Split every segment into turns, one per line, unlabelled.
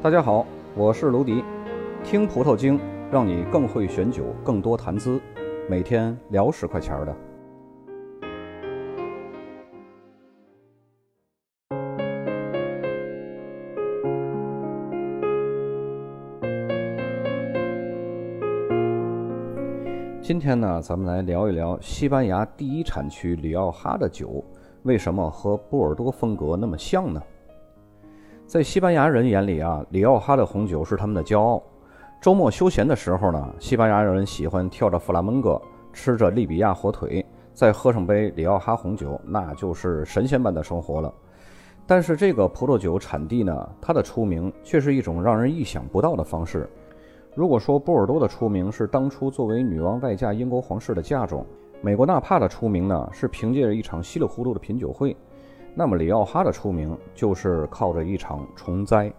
大家好，我是卢迪，听葡萄精，让你更会选酒，更多谈资，每天聊十块钱的。今天呢，咱们来聊一聊西班牙第一产区里奥哈的酒，为什么和波尔多风格那么像呢？在西班牙人眼里啊，里奥哈的红酒是他们的骄傲。周末休闲的时候呢，西班牙人喜欢跳着弗拉门戈，吃着利比亚火腿，再喝上杯里奥哈红酒，那就是神仙般的生活了。但是这个葡萄酒产地呢，它的出名却是一种让人意想不到的方式。如果说波尔多的出名是当初作为女王外嫁英国皇室的嫁妆，美国纳帕的出名呢是凭借着一场稀里糊涂的品酒会。那么里奥哈的出名就是靠着一场虫灾。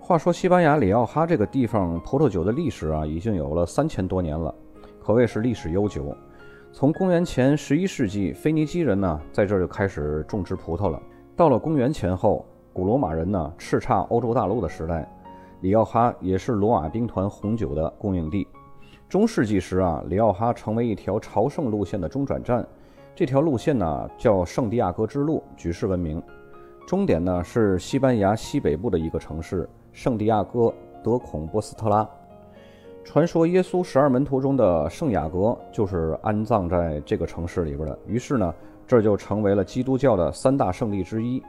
话说西班牙里奥哈这个地方葡萄酒的历史啊，已经有了三千多年了，可谓是历史悠久。从公元前十一世纪，腓尼基人呢在这就开始种植葡萄了。到了公元前后，古罗马人呢叱咤欧洲大陆的时代，里奥哈也是罗马兵团红酒的供应地。中世纪时啊，里奥哈成为一条朝圣路线的中转站。这条路线呢叫圣地亚哥之路，举世闻名。终点呢是西班牙西北部的一个城市圣地亚哥德孔波斯特拉。传说耶稣十二门徒中的圣雅各就是安葬在这个城市里边的。于是呢，这就成为了基督教的三大圣地之一。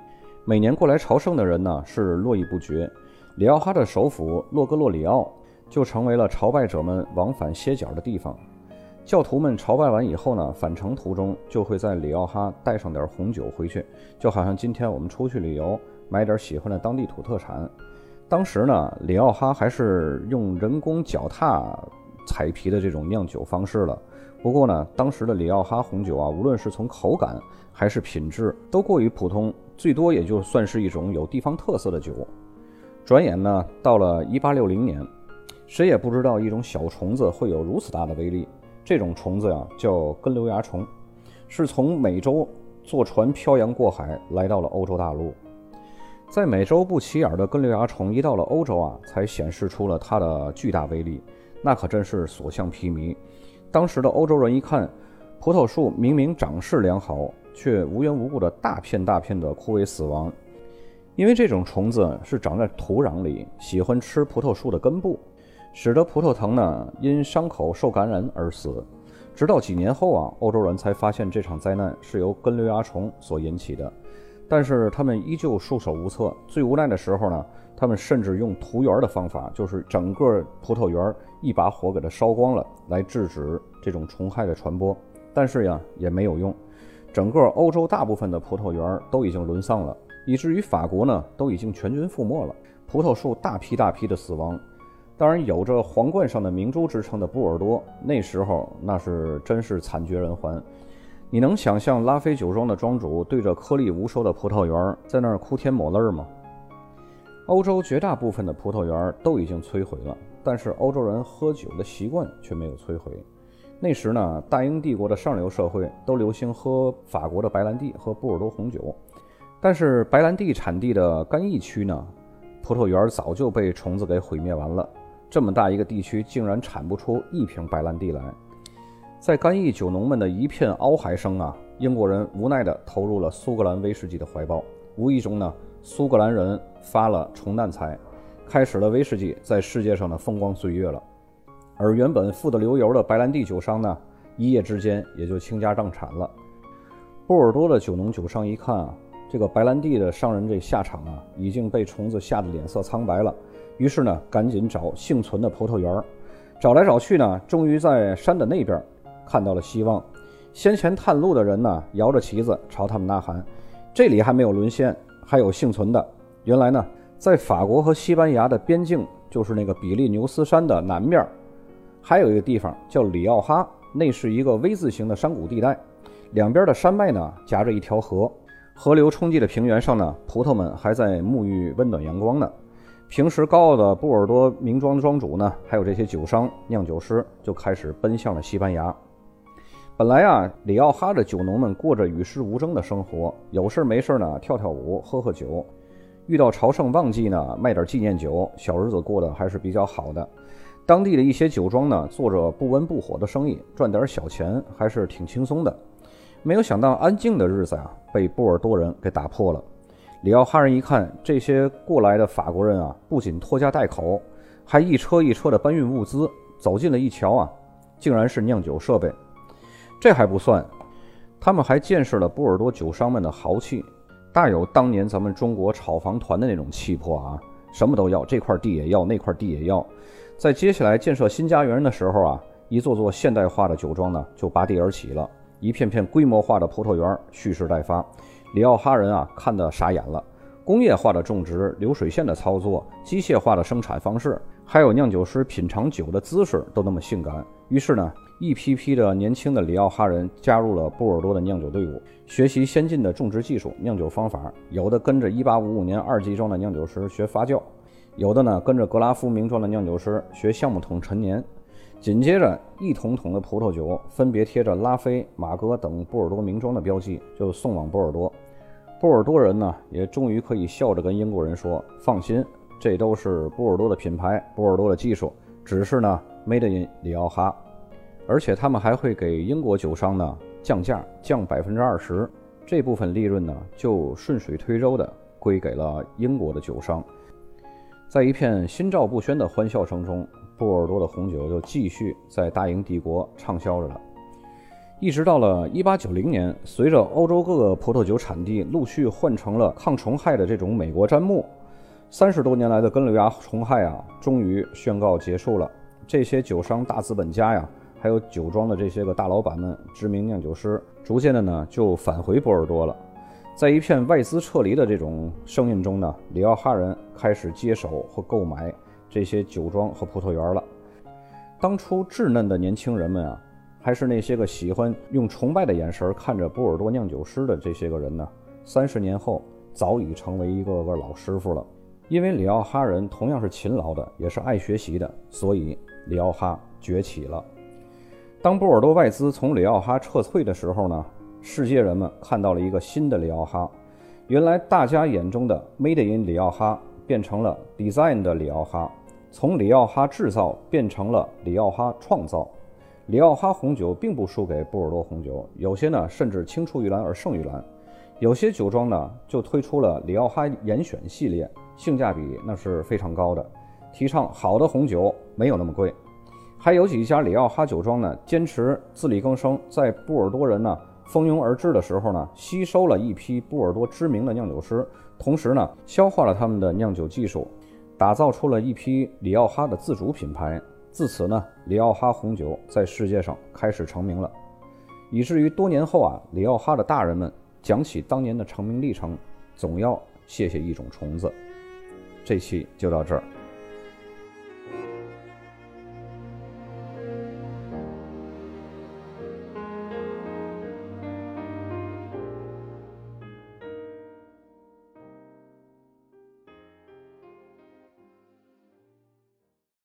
每年过来朝圣的人呢是络绎不绝。里奥哈的首府洛格洛里奥就成为了朝拜者们往返歇脚的地方。教徒们朝拜完以后呢，返程途中就会在里奥哈带上点红酒回去，就好像今天我们出去旅游买点喜欢的当地土特产。当时呢，里奥哈还是用人工脚踏彩皮的这种酿酒方式了。不过呢，当时的里奥哈红酒啊，无论是从口感还是品质都过于普通，最多也就算是一种有地方特色的酒。转眼呢，到了1860年，谁也不知道一种小虫子会有如此大的威力。这种虫子呀，叫根瘤蚜虫，是从美洲坐船漂洋过海来到了欧洲大陆。在美洲不起眼的根瘤蚜虫，一到了欧洲啊，才显示出了它的巨大威力。那可真是所向披靡。当时的欧洲人一看，葡萄树明明长势良好，却无缘无故的大片大片的枯萎死亡。因为这种虫子是长在土壤里，喜欢吃葡萄树的根部。使得葡萄藤呢因伤口受感染而死，直到几年后啊，欧洲人才发现这场灾难是由根瘤蚜虫所引起的，但是他们依旧束手无策。最无奈的时候呢，他们甚至用屠园的方法，就是整个葡萄园一把火给它烧光了，来制止这种虫害的传播。但是呀，也没有用，整个欧洲大部分的葡萄园都已经沦丧了，以至于法国呢都已经全军覆没了，葡萄树大批大批的死亡。当然，有着皇冠上的明珠之称的波尔多，那时候那是真是惨绝人寰。你能想象拉菲酒庄的庄主对着颗粒无收的葡萄园在那儿哭天抹泪吗？欧洲绝大部分的葡萄园都已经摧毁了，但是欧洲人喝酒的习惯却没有摧毁。那时呢，大英帝国的上流社会都流行喝法国的白兰地和波尔多红酒，但是白兰地产地的干邑区呢，葡萄园早就被虫子给毁灭完了。这么大一个地区，竟然产不出一瓶白兰地来，在干邑酒农们的一片嗷嚎声啊，英国人无奈地投入了苏格兰威士忌的怀抱。无意中呢，苏格兰人发了重难财，开始了威士忌在世界上的风光岁月了。而原本富得流油的白兰地酒商呢，一夜之间也就倾家荡产了。波尔多的酒农酒商一看啊，这个白兰地的商人这下场啊，已经被虫子吓得脸色苍白了。于是呢，赶紧找幸存的葡萄园儿，找来找去呢，终于在山的那边看到了希望。先前探路的人呢，摇着旗子朝他们呐喊：“这里还没有沦陷，还有幸存的。”原来呢，在法国和西班牙的边境，就是那个比利牛斯山的南面，还有一个地方叫里奥哈，那是一个 V 字形的山谷地带，两边的山脉呢夹着一条河，河流冲击的平原上呢，葡萄们还在沐浴温暖阳光呢。平时高傲的波尔多名庄庄主呢，还有这些酒商、酿酒师，就开始奔向了西班牙。本来啊，里奥哈的酒农们过着与世无争的生活，有事没事呢跳跳舞、喝喝酒。遇到朝圣旺季呢，卖点纪念酒，小日子过得还是比较好的。当地的一些酒庄呢，做着不温不火的生意，赚点小钱还是挺轻松的。没有想到，安静的日子啊，被波尔多人给打破了。里奥哈人一看，这些过来的法国人啊，不仅拖家带口，还一车一车的搬运物资。走近了一瞧啊，竟然是酿酒设备。这还不算，他们还见识了波尔多酒商们的豪气，大有当年咱们中国炒房团的那种气魄啊！什么都要，这块地也要，那块地也要。在接下来建设新家园的时候啊，一座座现代化的酒庄呢就拔地而起了，一片片规模化的葡萄园蓄势待发。里奥哈人啊看得傻眼了，工业化的种植、流水线的操作、机械化的生产方式，还有酿酒师品尝酒的姿势都那么性感。于是呢，一批批的年轻的里奥哈人加入了波尔多的酿酒队伍，学习先进的种植技术、酿酒方法，有的跟着1855年二级庄的酿酒师学发酵。有的呢，跟着格拉夫名庄的酿酒师学橡木桶陈年，紧接着一桶桶的葡萄酒分别贴着拉菲、马哥等波尔多名庄的标记，就送往波尔多。波尔多人呢，也终于可以笑着跟英国人说：“放心，这都是波尔多的品牌，波尔多的技术，只是呢，made in 里奥哈。”而且他们还会给英国酒商呢降价，降百分之二十，这部分利润呢就顺水推舟的归给了英国的酒商。在一片心照不宣的欢笑声中，波尔多的红酒就继续在大英帝国畅销着了。一直到了1890年，随着欧洲各个葡萄酒产地陆续换成了抗虫害的这种美国砧木，三十多年来的根瘤芽虫害啊，终于宣告结束了。这些酒商大资本家呀，还有酒庄的这些个大老板们、知名酿酒师，逐渐的呢就返回波尔多了。在一片外资撤离的这种声音中呢，里奥哈人开始接手或购买这些酒庄和葡萄园了。当初稚嫩的年轻人们啊，还是那些个喜欢用崇拜的眼神看着波尔多酿酒师的这些个人呢，三十年后早已成为一个个老师傅了。因为里奥哈人同样是勤劳的，也是爱学习的，所以里奥哈崛起了。当波尔多外资从里奥哈撤退的时候呢？世界人们看到了一个新的里奥哈，原来大家眼中的 Made in 里奥哈变成了 Design 的里奥哈，从里奥哈制造变成了里奥哈创造。里奥哈红酒并不输给波尔多红酒，有些呢甚至青出于蓝而胜于蓝。有些酒庄呢就推出了里奥哈严选系列，性价比那是非常高的，提倡好的红酒没有那么贵。还有几家里奥哈酒庄呢坚持自力更生，在波尔多人呢。蜂拥而至的时候呢，吸收了一批波尔多知名的酿酒师，同时呢，消化了他们的酿酒技术，打造出了一批里奥哈的自主品牌。自此呢，里奥哈红酒在世界上开始成名了，以至于多年后啊，里奥哈的大人们讲起当年的成名历程，总要谢谢一种虫子。这期就到这儿。